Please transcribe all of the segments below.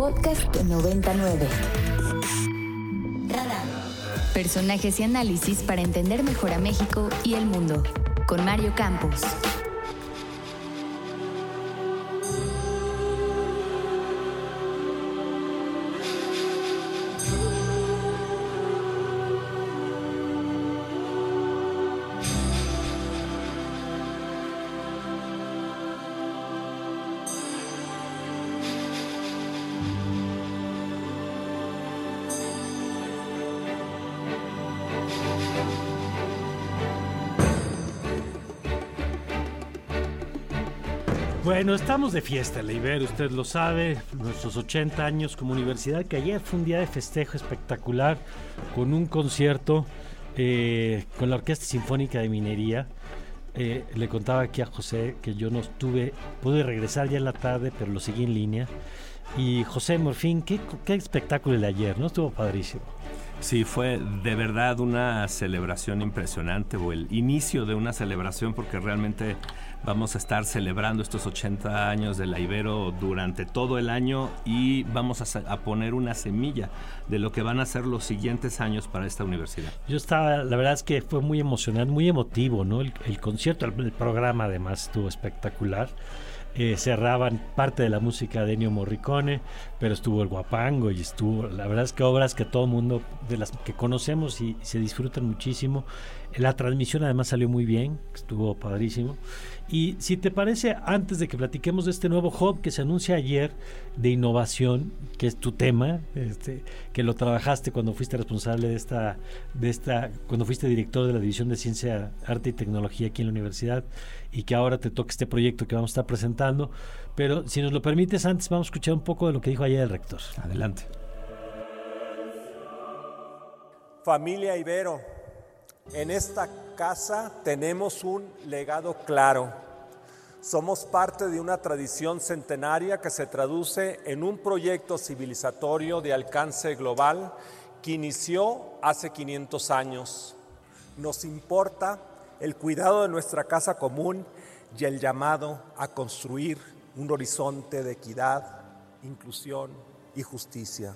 Podcast 99. Personajes y análisis para entender mejor a México y el mundo. Con Mario Campos. Bueno, estamos de fiesta, Leiber, usted lo sabe, nuestros 80 años como universidad, que ayer fue un día de festejo espectacular, con un concierto eh, con la Orquesta Sinfónica de Minería. Eh, le contaba aquí a José que yo no estuve, pude regresar ya en la tarde, pero lo seguí en línea. Y José Morfín, qué, qué espectáculo el de ayer, ¿no? Estuvo padrísimo. Sí, fue de verdad una celebración impresionante o el inicio de una celebración porque realmente vamos a estar celebrando estos 80 años de la Ibero durante todo el año y vamos a, poner una semilla de lo que van a ser los siguientes años para esta universidad. Yo estaba, la verdad es que fue muy emocionante, muy emotivo, ¿no? El, concierto, el programa además estuvo espectacular. Eh, cerraban parte de la música de Ennio Morricone, pero estuvo el guapango y estuvo, la verdad es que obras que todo el mundo, de las que conocemos y se disfrutan muchísimo. La transmisión además salió muy bien, estuvo padrísimo. Y si te parece, antes de que platiquemos de este nuevo hub que se anuncia ayer de innovación, que es tu tema, este, que lo trabajaste cuando fuiste responsable de esta, de esta, cuando fuiste director de la División de Ciencia, Arte y Tecnología aquí en la universidad, y que ahora te toca este proyecto que vamos a estar presentando. Pero si nos lo permites, antes vamos a escuchar un poco de lo que dijo ayer el rector. Adelante. Familia Ibero, en esta casa tenemos un legado claro. Somos parte de una tradición centenaria que se traduce en un proyecto civilizatorio de alcance global que inició hace 500 años. Nos importa el cuidado de nuestra casa común y el llamado a construir un horizonte de equidad, inclusión y justicia.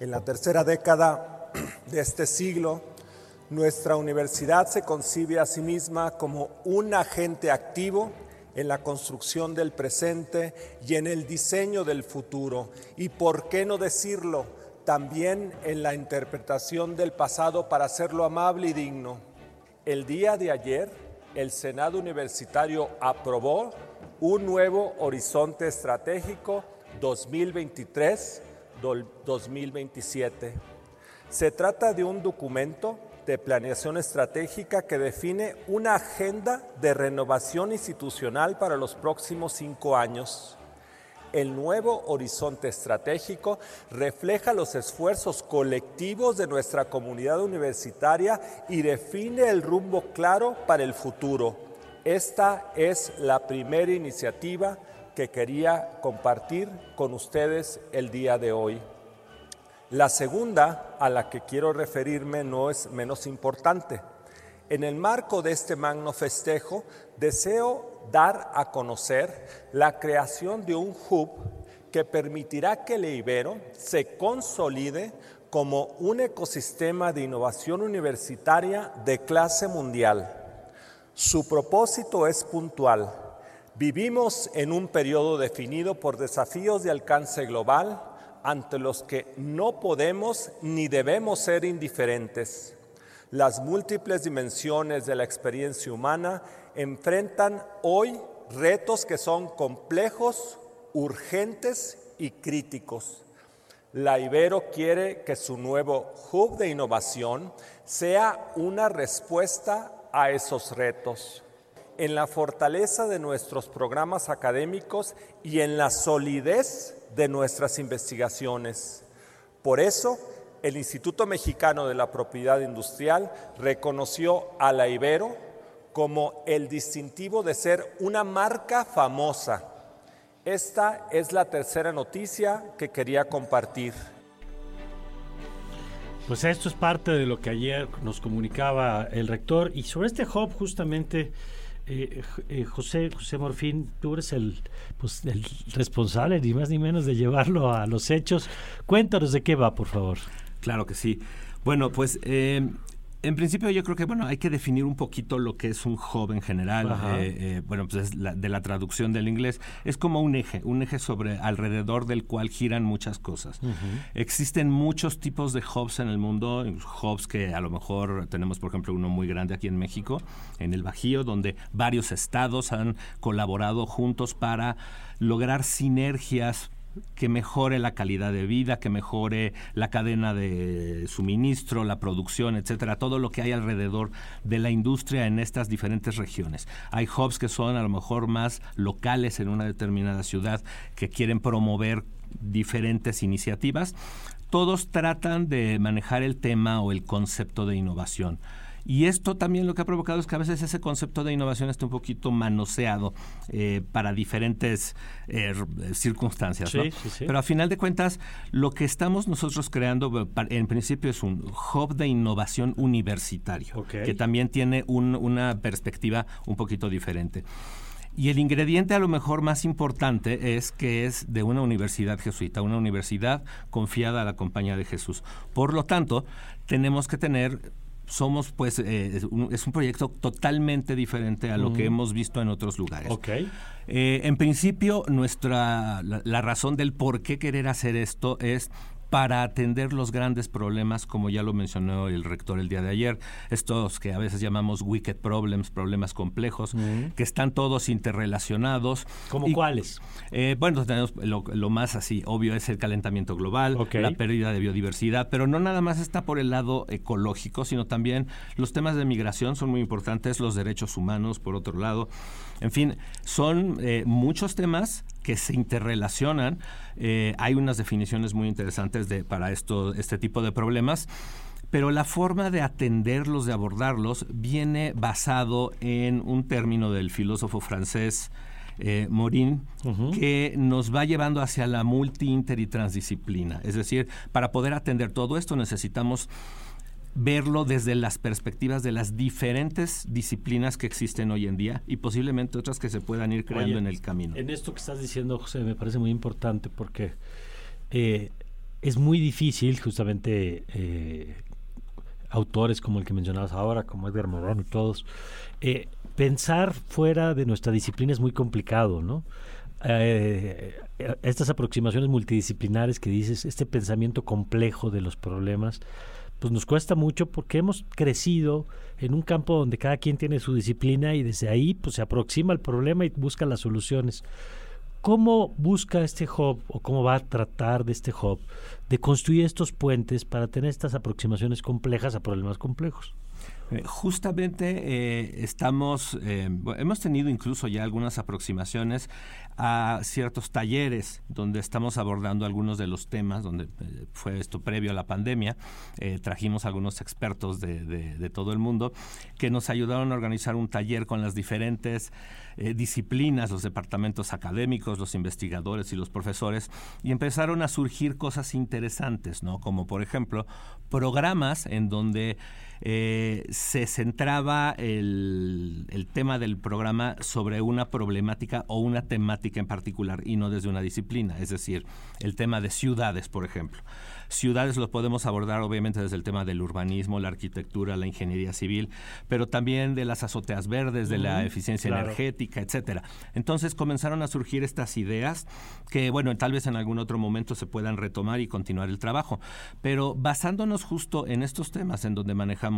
En la tercera década de este siglo, nuestra universidad se concibe a sí misma como un agente activo en la construcción del presente y en el diseño del futuro. Y por qué no decirlo, también en la interpretación del pasado para hacerlo amable y digno. El día de ayer, el Senado Universitario aprobó un nuevo horizonte estratégico 2023-2027. Se trata de un documento de planeación estratégica que define una agenda de renovación institucional para los próximos cinco años. El nuevo horizonte estratégico refleja los esfuerzos colectivos de nuestra comunidad universitaria y define el rumbo claro para el futuro. Esta es la primera iniciativa que quería compartir con ustedes el día de hoy. La segunda a la que quiero referirme no es menos importante. En el marco de este magno festejo, deseo dar a conocer la creación de un hub que permitirá que el Ibero se consolide como un ecosistema de innovación universitaria de clase mundial. Su propósito es puntual. Vivimos en un periodo definido por desafíos de alcance global, ante los que no podemos ni debemos ser indiferentes. Las múltiples dimensiones de la experiencia humana enfrentan hoy retos que son complejos, urgentes y críticos. La Ibero quiere que su nuevo hub de innovación sea una respuesta a esos retos. En la fortaleza de nuestros programas académicos y en la solidez de nuestras investigaciones. Por eso, el Instituto Mexicano de la Propiedad Industrial reconoció a la Ibero como el distintivo de ser una marca famosa. Esta es la tercera noticia que quería compartir. Pues esto es parte de lo que ayer nos comunicaba el rector y sobre este hub justamente Eh, eh, José, José Morfín, tú eres el, pues, el responsable, ni más ni menos, de llevarlo a los hechos. Cuéntanos de qué va, por favor. Claro que sí. Bueno, pues eh, en principio yo creo que bueno hay que definir un poquito lo que es un hub en general. Eh, eh, bueno, pues es de la traducción del inglés es como un eje, un eje sobre alrededor del cual giran muchas cosas. Existen muchos tipos de hubs en el mundo, hubs que a lo mejor tenemos por ejemplo uno muy grande aquí en México, en el Bajío, donde varios estados han colaborado juntos para lograr sinergias que mejore la calidad de vida, que mejore la cadena de suministro, la producción, etcétera, todo lo que hay alrededor de la industria en estas diferentes regiones. Hay hubs que son a lo mejor más locales en una determinada ciudad que quieren promover diferentes iniciativas. Todos tratan de manejar el tema o el concepto de innovación. Y esto también lo que ha provocado es que a veces ese concepto de innovación está un poquito manoseado eh, para diferentes eh, circunstancias. Pero a final de cuentas, lo que estamos nosotros creando en principio es un hub de innovación universitario, que también tiene una perspectiva un poquito diferente. Y el ingrediente a lo mejor más importante es que es de una universidad jesuita, una universidad confiada a la compañía de Jesús. Por lo tanto, tenemos que tener somos pues eh, es, un, proyecto totalmente diferente a lo que hemos visto en otros lugares. Okay. Eh, en principio, nuestra la, razón del por qué querer hacer esto es para atender los grandes problemas, como ya lo mencionó el rector el día de ayer, estos que a veces llamamos wicked problems, problemas complejos, que están todos interrelacionados. ¿Cómo cuáles? Eh, bueno, tenemos lo, más así obvio es el calentamiento global, la pérdida de biodiversidad, pero no nada más está por el lado ecológico, sino también los temas de migración son muy importantes, los derechos humanos, por otro lado. En fin, son eh, muchos temas que se interrelacionan. Eh, hay unas definiciones muy interesantes de, para esto, este tipo de problemas pero la forma de atenderlos, de abordarlos, viene basado en un término del filósofo francés eh, Morin, que nos va llevando hacia la multi, inter y transdisciplina. Es decir, para poder atender todo esto necesitamos verlo desde las perspectivas de las diferentes disciplinas que existen hoy en día y posiblemente otras que se puedan ir creando en el camino. En esto que estás diciendo, José, me parece muy importante porque eh, es muy difícil justamente eh, autores como el que mencionabas ahora, como Edgar Morón y todos, eh, pensar fuera de nuestra disciplina es muy complicado, ¿no? estas aproximaciones multidisciplinares que dices, este pensamiento complejo de los problemas, pues nos cuesta mucho porque hemos crecido en un campo donde cada quien tiene su disciplina y desde ahí pues se aproxima al problema y busca las soluciones. ¿Cómo busca este hub o cómo va a tratar de este hub de construir estos puentes para tener estas aproximaciones complejas a problemas complejos? Eh, justamente eh, estamos, eh, hemos tenido incluso ya algunas aproximaciones a ciertos talleres donde estamos abordando algunos de los temas, donde fue esto previo a la pandemia, trajimos algunos expertos de, de, todo el mundo que nos ayudaron a organizar un taller con las diferentes disciplinas, los departamentos académicos, los investigadores y los profesores, y empezaron a surgir cosas interesantes, ¿no? Como por ejemplo, programas en donde eh, se centraba el, el, tema del programa sobre una problemática o una temática en particular y no desde una disciplina, es decir, el tema de ciudades, por ejemplo. Ciudades los podemos abordar obviamente desde el tema del urbanismo, la arquitectura, la ingeniería civil, pero también de las azoteas verdes, de la eficiencia energética, etcétera. Entonces comenzaron a surgir estas ideas que, bueno, tal vez en algún otro momento se puedan retomar y continuar el trabajo. Pero basándonos justo en estos temas en donde manejamos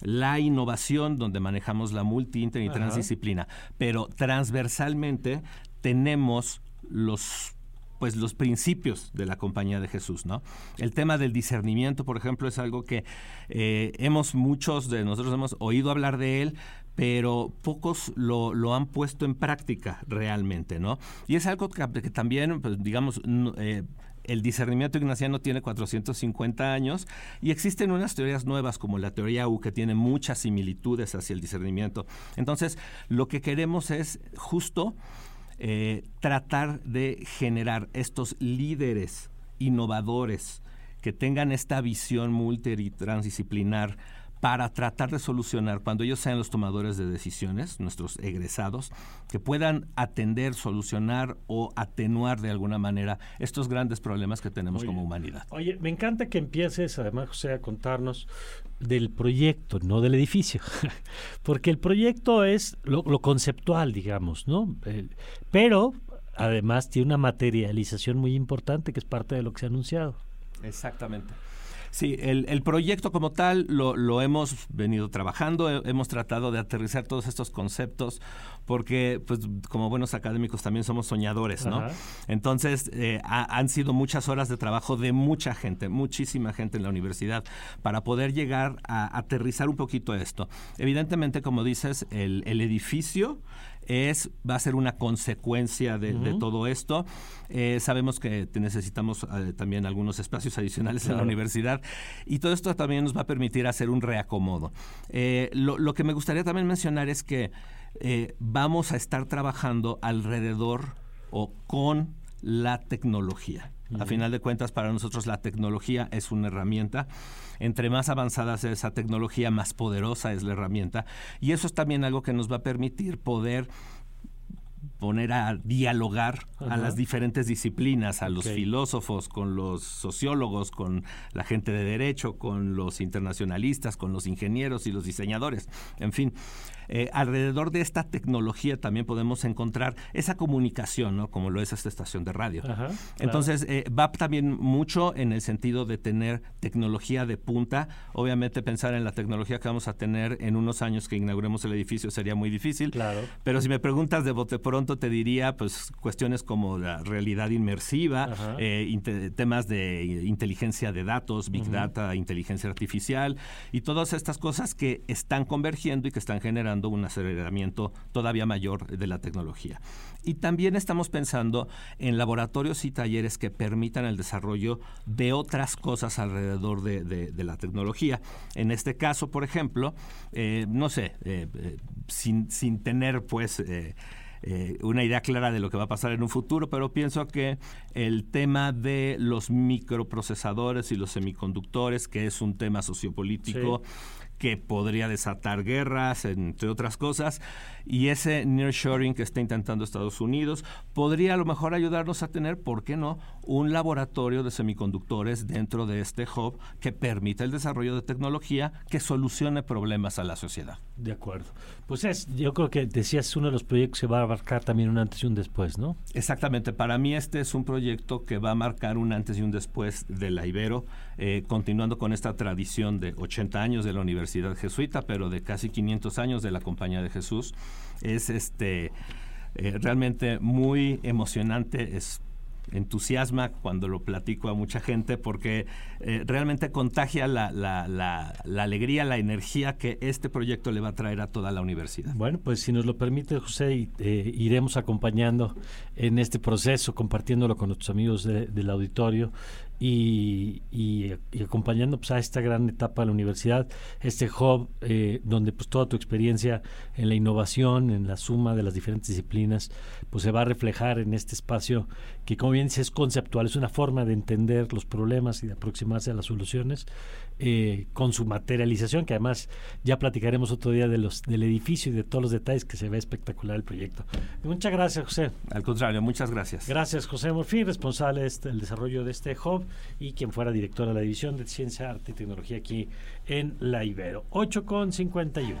la innovación, donde manejamos la multi, inter y transdisciplina, pero transversalmente tenemos los pues los principios de la compañía de Jesús, ¿no? El tema del discernimiento, por ejemplo, es algo que eh, hemos muchos de nosotros hemos oído hablar de él, pero pocos lo, han puesto en práctica realmente, ¿no? Y es algo que, también, pues, digamos, eh, el discernimiento ignaciano tiene 450 años y existen unas teorías nuevas como la teoría U que tiene muchas similitudes hacia el discernimiento. Entonces, lo que queremos es justo eh, tratar de generar estos líderes innovadores que tengan esta visión multi y transdisciplinar para tratar de solucionar, cuando ellos sean los tomadores de decisiones, nuestros egresados, que puedan atender, solucionar o atenuar de alguna manera estos grandes problemas que tenemos como humanidad. Oye, me encanta que empieces, además, José, a contarnos del proyecto, no del edificio, porque el proyecto es lo, conceptual, digamos, ¿no? pero además tiene una materialización muy importante que es parte de lo que se ha anunciado. Exactamente. Sí, el, proyecto como tal lo, hemos venido trabajando, hemos tratado de aterrizar todos estos conceptos, porque pues como buenos académicos también somos soñadores, ¿no? Entonces eh, han sido muchas horas de trabajo de mucha gente, muchísima gente en la universidad, para poder llegar a aterrizar un poquito esto. Evidentemente, como dices, el, el edificio es, va a ser una consecuencia de, todo esto. Eh, sabemos que necesitamos eh, también algunos espacios adicionales en la universidad y todo esto también nos va a permitir hacer un reacomodo. Eh, lo, que me gustaría también mencionar es que vamos a estar trabajando alrededor o con la tecnología. A final de cuentas, para nosotros la tecnología es una herramienta. Entre más avanzada sea esa tecnología, más poderosa es la herramienta. Y eso es también algo que nos va a permitir poder poner a dialogar a las diferentes disciplinas, a los filósofos, con los sociólogos, con la gente de derecho, con los internacionalistas, con los ingenieros y los diseñadores. En fin, eh, alrededor de esta tecnología también podemos encontrar esa comunicación, ¿no? Como lo es esta estación de radio. Entonces, eh, va también mucho en el sentido de tener tecnología de punta. Obviamente, pensar en la tecnología que vamos a tener en unos años que inauguremos el edificio sería muy difícil. Claro. Pero si me preguntas de bote pronto, te diría, pues, cuestiones como la realidad inmersiva, eh, temas de inteligencia de datos, big data, inteligencia artificial y todas estas cosas que están convergiendo y que están generando un aceleramiento todavía mayor de la tecnología. Y también estamos pensando en laboratorios y talleres que permitan el desarrollo de otras cosas alrededor de, la tecnología. En este caso, por ejemplo, eh, no sé, eh, sin, sin, tener pues... una idea clara de lo que va a pasar en un futuro, pero pienso que el tema de los microprocesadores y los semiconductores, que es un tema sociopolítico, que podría desatar guerras, entre otras cosas, y ese nearshoring que está intentando Estados Unidos podría a lo mejor ayudarnos a tener, ¿por qué no?, un laboratorio de semiconductores dentro de este hub que permita el desarrollo de tecnología que solucione problemas a la sociedad. De acuerdo. Pues es, yo creo que decías uno de los proyectos que va a marcar también un antes y un después, ¿no? Exactamente. Para mí este es un proyecto que va a marcar un antes y un después de la Ibero, eh, continuando con esta tradición de 80 años de la universidad Jesuita, pero de casi 500 años de la Compañía de Jesús. Es este eh, realmente muy emocionante, es entusiasma cuando lo platico a mucha gente porque eh, realmente contagia la, la, la, alegría, la energía que este proyecto le va a traer a toda la universidad. Bueno, pues si nos lo permite, José, eh, iremos acompañando en este proceso, compartiéndolo con nuestros amigos del auditorio y, y, acompañando pues, a esta gran etapa de la universidad, este hub eh, donde pues toda tu experiencia en la innovación, en la suma de las diferentes disciplinas, pues se va a reflejar en este espacio que como bien dices es conceptual, es una forma de entender los problemas y de aproximarse a las soluciones eh, con su materialización, que además ya platicaremos otro día de los del edificio y de todos los detalles que se ve espectacular el proyecto. Muchas gracias, José. Al contrario, muchas gracias. Gracias, José Morfín, responsable del este, desarrollo de este hub y quien fuera director de la División de Ciencia, Arte y Tecnología aquí en La Ibero. 8 con 51.